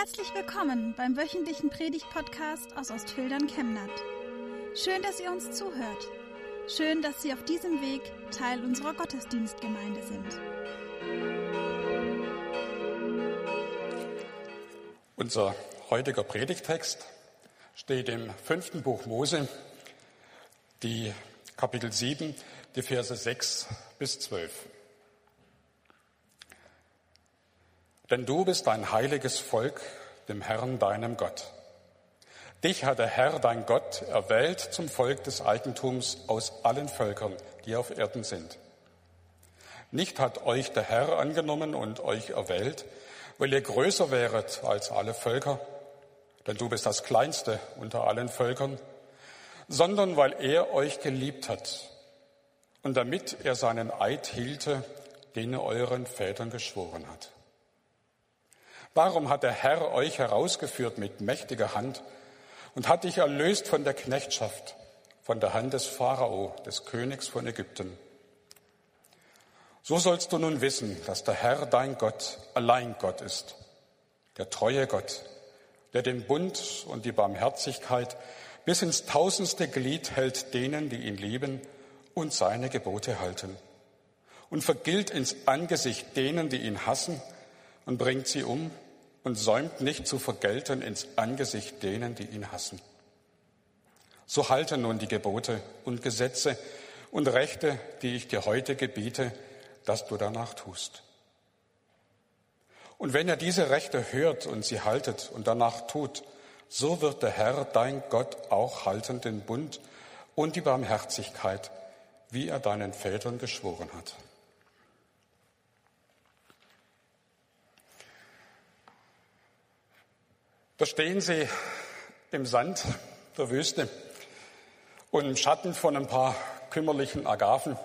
Herzlich willkommen beim wöchentlichen Predigt-Podcast aus Ostfildern Chemnat. Schön, dass ihr uns zuhört. Schön, dass Sie auf diesem Weg Teil unserer Gottesdienstgemeinde sind. Unser heutiger Predigtext steht im fünften Buch Mose, die Kapitel 7, die Verse 6 bis 12. Denn du bist ein heiliges Volk, dem Herrn deinem Gott. Dich hat der Herr dein Gott erwählt zum Volk des Eigentums aus allen Völkern, die auf Erden sind. Nicht hat euch der Herr angenommen und euch erwählt, weil ihr größer wäret als alle Völker, denn du bist das Kleinste unter allen Völkern, sondern weil er euch geliebt hat und damit er seinen Eid hielte, den er euren Vätern geschworen hat. Warum hat der Herr euch herausgeführt mit mächtiger Hand und hat dich erlöst von der Knechtschaft, von der Hand des Pharao, des Königs von Ägypten? So sollst du nun wissen, dass der Herr dein Gott allein Gott ist, der treue Gott, der den Bund und die Barmherzigkeit bis ins tausendste Glied hält denen, die ihn lieben und seine Gebote halten, und vergilt ins Angesicht denen, die ihn hassen, und bringt sie um und säumt nicht zu vergelten ins Angesicht denen, die ihn hassen. So halte nun die Gebote und Gesetze und Rechte, die ich dir heute gebiete, dass du danach tust. Und wenn ihr diese Rechte hört und sie haltet und danach tut, so wird der Herr, dein Gott, auch halten den Bund und die Barmherzigkeit, wie er deinen Vätern geschworen hat. Da stehen sie im Sand der Wüste und im Schatten von ein paar kümmerlichen Agaven.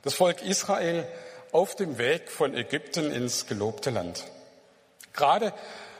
Das Volk Israel auf dem Weg von Ägypten ins gelobte Land. Gerade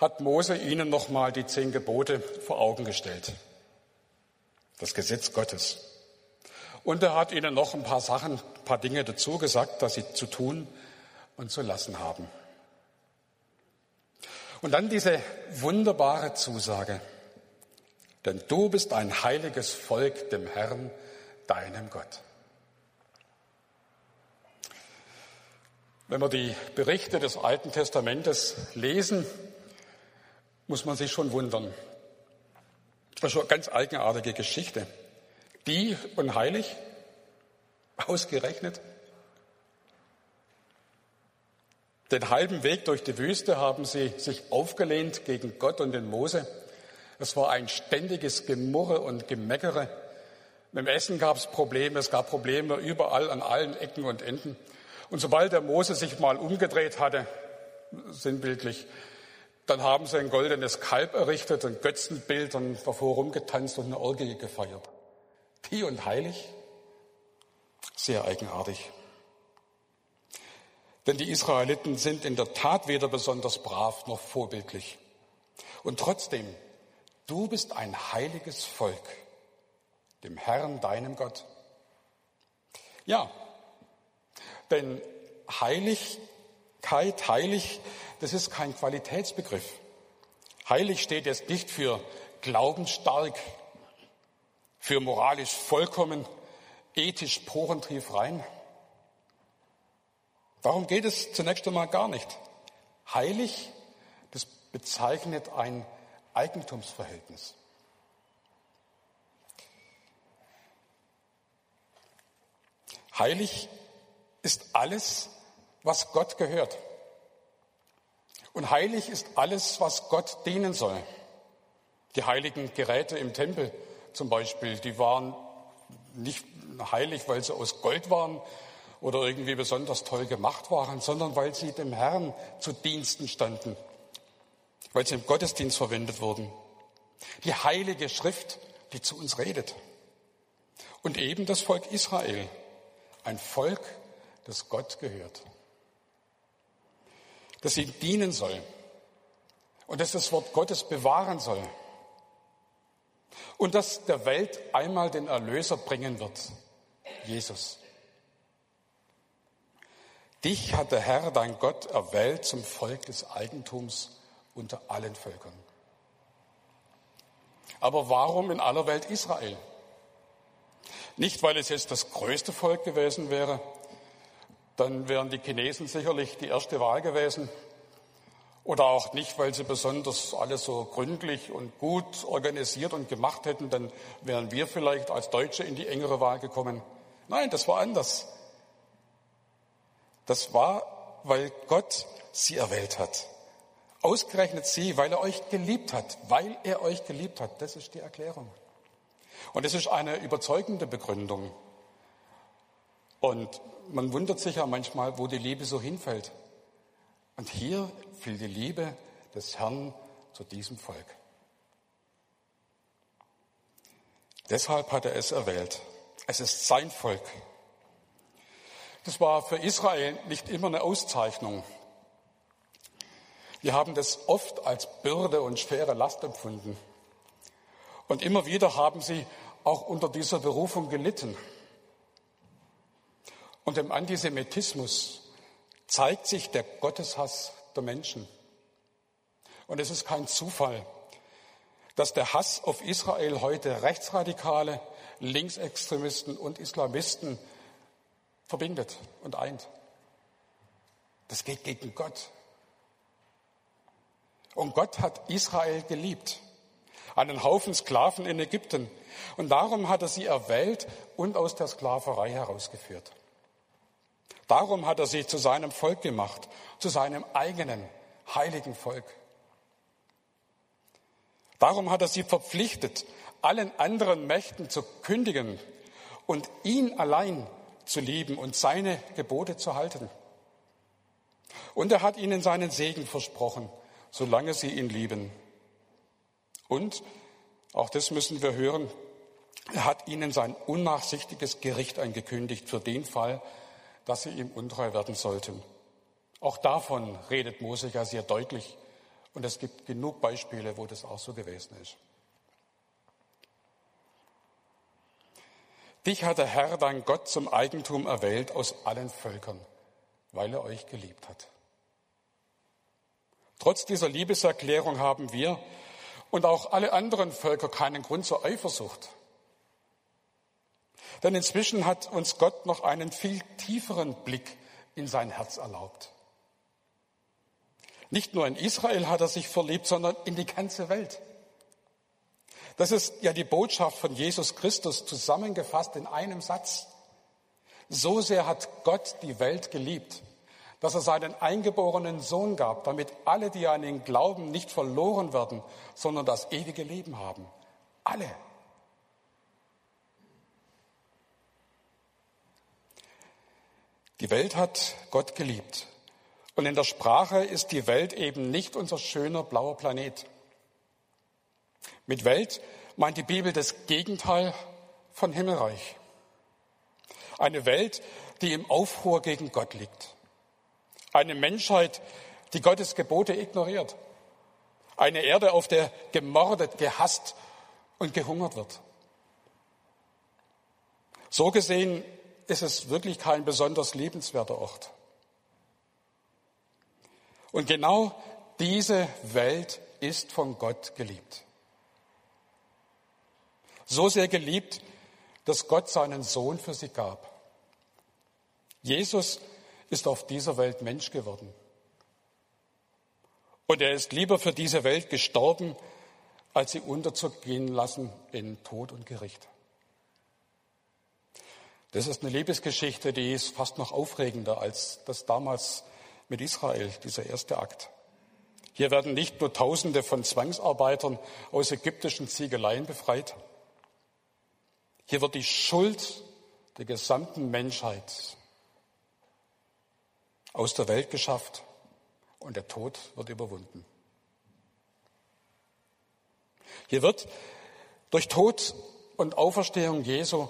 hat Mose ihnen nochmal die zehn Gebote vor Augen gestellt. Das Gesetz Gottes. Und er hat ihnen noch ein paar Sachen, ein paar Dinge dazu gesagt, dass sie zu tun und zu lassen haben. Und dann diese wunderbare Zusage. Denn du bist ein heiliges Volk dem Herrn, deinem Gott. Wenn wir die Berichte des Alten Testamentes lesen, muss man sich schon wundern. Das ist eine ganz eigenartige Geschichte. Die und heilig, ausgerechnet, Den halben Weg durch die Wüste haben sie sich aufgelehnt gegen Gott und den Mose. Es war ein ständiges Gemurre und Gemeckere. Mit dem Essen gab es Probleme, es gab Probleme überall an allen Ecken und Enden. Und sobald der Mose sich mal umgedreht hatte, sinnbildlich, dann haben sie ein goldenes Kalb errichtet, ein Götzenbild und davor rumgetanzt und eine Orgie gefeiert. Die und heilig? Sehr eigenartig. Denn die Israeliten sind in der Tat weder besonders brav noch vorbildlich. Und trotzdem, du bist ein heiliges Volk, dem Herrn, deinem Gott. Ja, denn Heiligkeit, heilig, das ist kein Qualitätsbegriff. Heilig steht jetzt nicht für glaubensstark, für moralisch vollkommen, ethisch porentief rein. Darum geht es zunächst einmal gar nicht. Heilig, das bezeichnet ein Eigentumsverhältnis. Heilig ist alles, was Gott gehört. Und heilig ist alles, was Gott dienen soll. Die heiligen Geräte im Tempel zum Beispiel, die waren nicht heilig, weil sie aus Gold waren, oder irgendwie besonders toll gemacht waren, sondern weil sie dem Herrn zu Diensten standen, weil sie im Gottesdienst verwendet wurden. Die heilige Schrift, die zu uns redet. Und eben das Volk Israel, ein Volk, das Gott gehört, das ihm dienen soll und das das Wort Gottes bewahren soll und das der Welt einmal den Erlöser bringen wird, Jesus. Dich hat der Herr, dein Gott, erwählt zum Volk des Eigentums unter allen Völkern. Aber warum in aller Welt Israel? Nicht, weil es jetzt das größte Volk gewesen wäre, dann wären die Chinesen sicherlich die erste Wahl gewesen. Oder auch nicht, weil sie besonders alles so gründlich und gut organisiert und gemacht hätten, dann wären wir vielleicht als Deutsche in die engere Wahl gekommen. Nein, das war anders. Das war, weil Gott sie erwählt hat. Ausgerechnet sie, weil er euch geliebt hat, weil er euch geliebt hat. Das ist die Erklärung. Und es ist eine überzeugende Begründung. Und man wundert sich ja manchmal, wo die Liebe so hinfällt. Und hier fiel die Liebe des Herrn zu diesem Volk. Deshalb hat er es erwählt. Es ist sein Volk. Das war für Israel nicht immer eine Auszeichnung. Wir haben das oft als Bürde und schwere Last empfunden. Und immer wieder haben sie auch unter dieser Berufung gelitten. Und im Antisemitismus zeigt sich der Gotteshass der Menschen. Und es ist kein Zufall, dass der Hass auf Israel heute Rechtsradikale, Linksextremisten und Islamisten verbindet und eint. Das geht gegen Gott. Und Gott hat Israel geliebt, einen Haufen Sklaven in Ägypten. Und darum hat er sie erwählt und aus der Sklaverei herausgeführt. Darum hat er sie zu seinem Volk gemacht, zu seinem eigenen heiligen Volk. Darum hat er sie verpflichtet, allen anderen Mächten zu kündigen und ihn allein zu lieben und seine Gebote zu halten. Und er hat ihnen seinen Segen versprochen, solange sie ihn lieben. Und, auch das müssen wir hören, er hat ihnen sein unnachsichtiges Gericht angekündigt für den Fall, dass sie ihm untreu werden sollten. Auch davon redet Mose ja sehr deutlich. Und es gibt genug Beispiele, wo das auch so gewesen ist. Dich hat der Herr, dein Gott, zum Eigentum erwählt aus allen Völkern, weil er euch geliebt hat. Trotz dieser Liebeserklärung haben wir und auch alle anderen Völker keinen Grund zur Eifersucht. Denn inzwischen hat uns Gott noch einen viel tieferen Blick in sein Herz erlaubt. Nicht nur in Israel hat er sich verliebt, sondern in die ganze Welt. Das ist ja die Botschaft von Jesus Christus zusammengefasst in einem Satz. So sehr hat Gott die Welt geliebt, dass er seinen eingeborenen Sohn gab, damit alle, die an ihn glauben, nicht verloren werden, sondern das ewige Leben haben. Alle. Die Welt hat Gott geliebt. Und in der Sprache ist die Welt eben nicht unser schöner blauer Planet. Mit Welt meint die Bibel das Gegenteil von Himmelreich. Eine Welt, die im Aufruhr gegen Gott liegt. Eine Menschheit, die Gottes Gebote ignoriert. Eine Erde, auf der gemordet, gehasst und gehungert wird. So gesehen ist es wirklich kein besonders lebenswerter Ort. Und genau diese Welt ist von Gott geliebt. So sehr geliebt, dass Gott seinen Sohn für sie gab. Jesus ist auf dieser Welt Mensch geworden. Und er ist lieber für diese Welt gestorben, als sie unterzugehen lassen in Tod und Gericht. Das ist eine Liebesgeschichte, die ist fast noch aufregender als das damals mit Israel, dieser erste Akt. Hier werden nicht nur Tausende von Zwangsarbeitern aus ägyptischen Ziegeleien befreit. Hier wird die Schuld der gesamten Menschheit aus der Welt geschafft und der Tod wird überwunden. Hier wird durch Tod und Auferstehung Jesu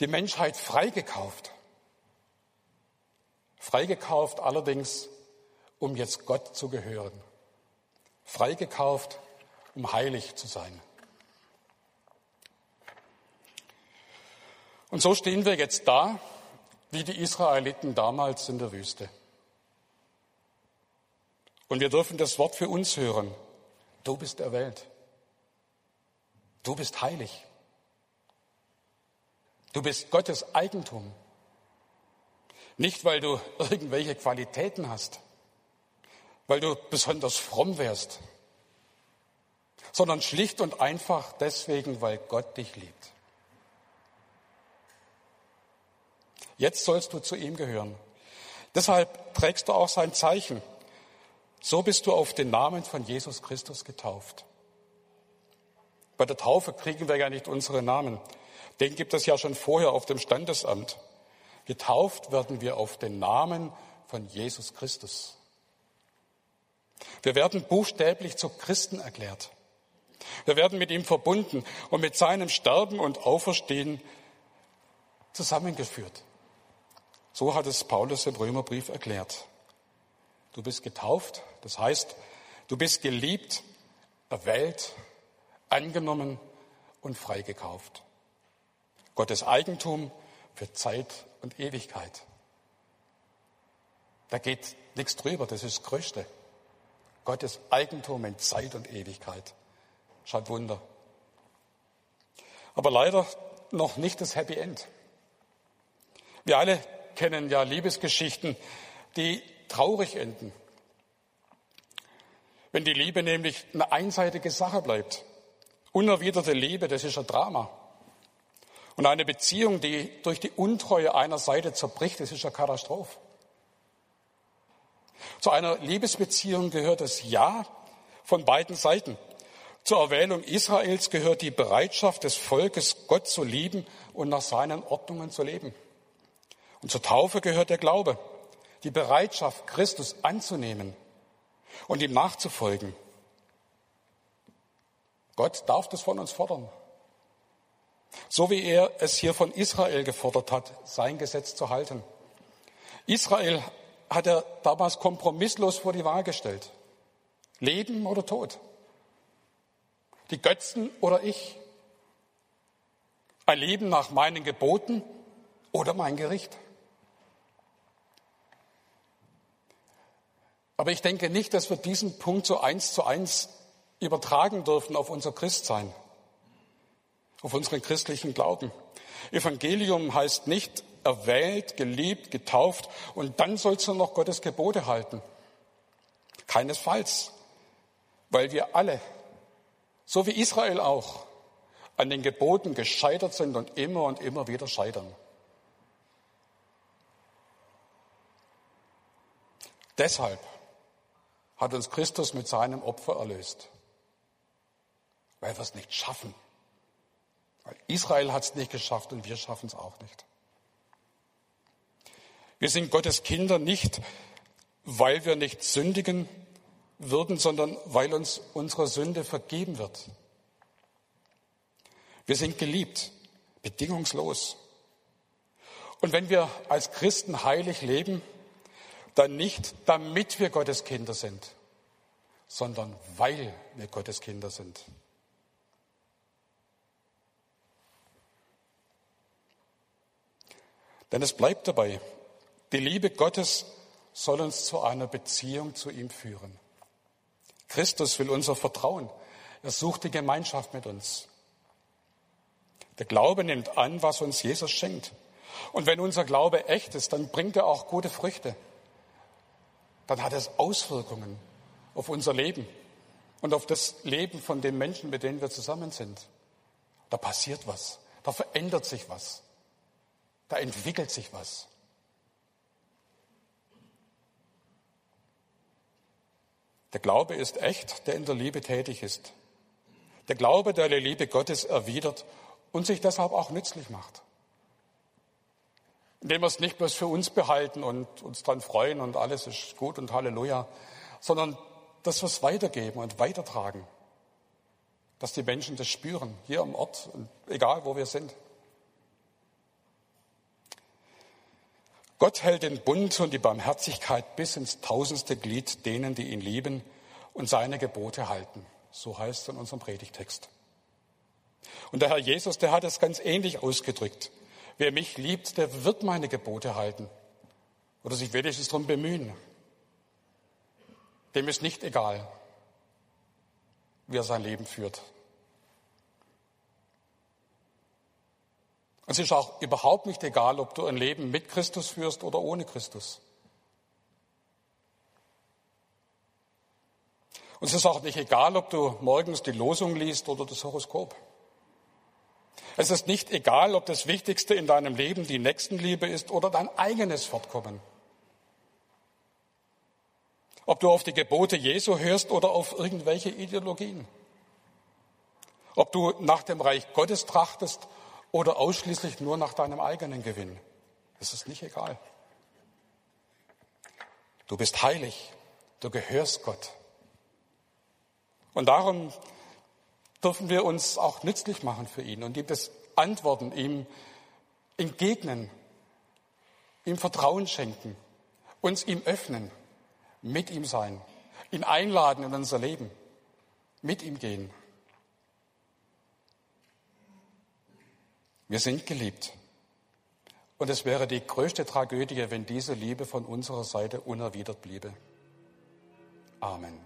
die Menschheit freigekauft. Freigekauft allerdings, um jetzt Gott zu gehören. Freigekauft, um heilig zu sein. Und so stehen wir jetzt da, wie die Israeliten damals in der Wüste. Und wir dürfen das Wort für uns hören. Du bist erwählt. Du bist heilig. Du bist Gottes Eigentum. Nicht, weil du irgendwelche Qualitäten hast, weil du besonders fromm wärst, sondern schlicht und einfach deswegen, weil Gott dich liebt. Jetzt sollst du zu ihm gehören. Deshalb trägst du auch sein Zeichen. So bist du auf den Namen von Jesus Christus getauft. Bei der Taufe kriegen wir ja nicht unsere Namen. Den gibt es ja schon vorher auf dem Standesamt. Getauft werden wir auf den Namen von Jesus Christus. Wir werden buchstäblich zu Christen erklärt. Wir werden mit ihm verbunden und mit seinem Sterben und Auferstehen zusammengeführt. So hat es Paulus im Römerbrief erklärt. Du bist getauft, das heißt, du bist geliebt, erwählt, angenommen und freigekauft. Gottes Eigentum für Zeit und Ewigkeit. Da geht nichts drüber, das ist das Größte. Gottes Eigentum in Zeit und Ewigkeit. Schaut Wunder. Aber leider noch nicht das Happy End. Wir alle kennen ja Liebesgeschichten, die traurig enden. Wenn die Liebe nämlich eine einseitige Sache bleibt. Unerwiderte Liebe, das ist ein Drama. Und eine Beziehung, die durch die Untreue einer Seite zerbricht, das ist eine Katastrophe. Zu einer Liebesbeziehung gehört das Ja von beiden Seiten. Zur Erwählung Israels gehört die Bereitschaft des Volkes, Gott zu lieben und nach seinen Ordnungen zu leben. Und zur Taufe gehört der Glaube, die Bereitschaft, Christus anzunehmen und ihm nachzufolgen. Gott darf das von uns fordern. So wie er es hier von Israel gefordert hat, sein Gesetz zu halten. Israel hat er damals kompromisslos vor die Wahl gestellt. Leben oder Tod? Die Götzen oder ich? Ein Leben nach meinen Geboten oder mein Gericht? Aber ich denke nicht, dass wir diesen Punkt so eins zu eins übertragen dürfen auf unser Christsein, auf unseren christlichen Glauben. Evangelium heißt nicht erwählt, geliebt, getauft und dann sollst du noch Gottes Gebote halten. Keinesfalls, weil wir alle, so wie Israel auch, an den Geboten gescheitert sind und immer und immer wieder scheitern. Deshalb hat uns Christus mit seinem Opfer erlöst. Weil wir es nicht schaffen. Weil Israel hat es nicht geschafft und wir schaffen es auch nicht. Wir sind Gottes Kinder nicht, weil wir nicht sündigen würden, sondern weil uns unsere Sünde vergeben wird. Wir sind geliebt, bedingungslos. Und wenn wir als Christen heilig leben, dann nicht, damit wir Gottes Kinder sind, sondern weil wir Gottes Kinder sind. Denn es bleibt dabei, die Liebe Gottes soll uns zu einer Beziehung zu ihm führen. Christus will unser Vertrauen. Er sucht die Gemeinschaft mit uns. Der Glaube nimmt an, was uns Jesus schenkt. Und wenn unser Glaube echt ist, dann bringt er auch gute Früchte dann hat es Auswirkungen auf unser Leben und auf das Leben von den Menschen, mit denen wir zusammen sind. Da passiert was, da verändert sich was, da entwickelt sich was. Der Glaube ist echt, der in der Liebe tätig ist. Der Glaube, der die Liebe Gottes erwidert und sich deshalb auch nützlich macht indem wir es nicht bloß für uns behalten und uns dann freuen und alles ist gut und Halleluja, sondern dass wir es weitergeben und weitertragen. Dass die Menschen das spüren, hier am Ort, egal wo wir sind. Gott hält den Bund und die Barmherzigkeit bis ins tausendste Glied denen, die ihn lieben und seine Gebote halten. So heißt es in unserem Predigtext. Und der Herr Jesus, der hat es ganz ähnlich ausgedrückt. Wer mich liebt, der wird meine Gebote halten oder sich wenigstens darum bemühen. dem ist nicht egal, wie er sein Leben führt. Es ist auch überhaupt nicht egal, ob du ein Leben mit Christus führst oder ohne Christus. Und es ist auch nicht egal, ob du morgens die Losung liest oder das Horoskop. Es ist nicht egal, ob das Wichtigste in deinem Leben die Nächstenliebe ist oder dein eigenes Fortkommen. Ob du auf die Gebote Jesu hörst oder auf irgendwelche Ideologien. Ob du nach dem Reich Gottes trachtest oder ausschließlich nur nach deinem eigenen Gewinn. Es ist nicht egal. Du bist heilig. Du gehörst Gott. Und darum dürfen wir uns auch nützlich machen für ihn und ihm das Antworten, ihm entgegnen, ihm Vertrauen schenken, uns ihm öffnen, mit ihm sein, ihn einladen in unser Leben, mit ihm gehen. Wir sind geliebt. Und es wäre die größte Tragödie, wenn diese Liebe von unserer Seite unerwidert bliebe. Amen.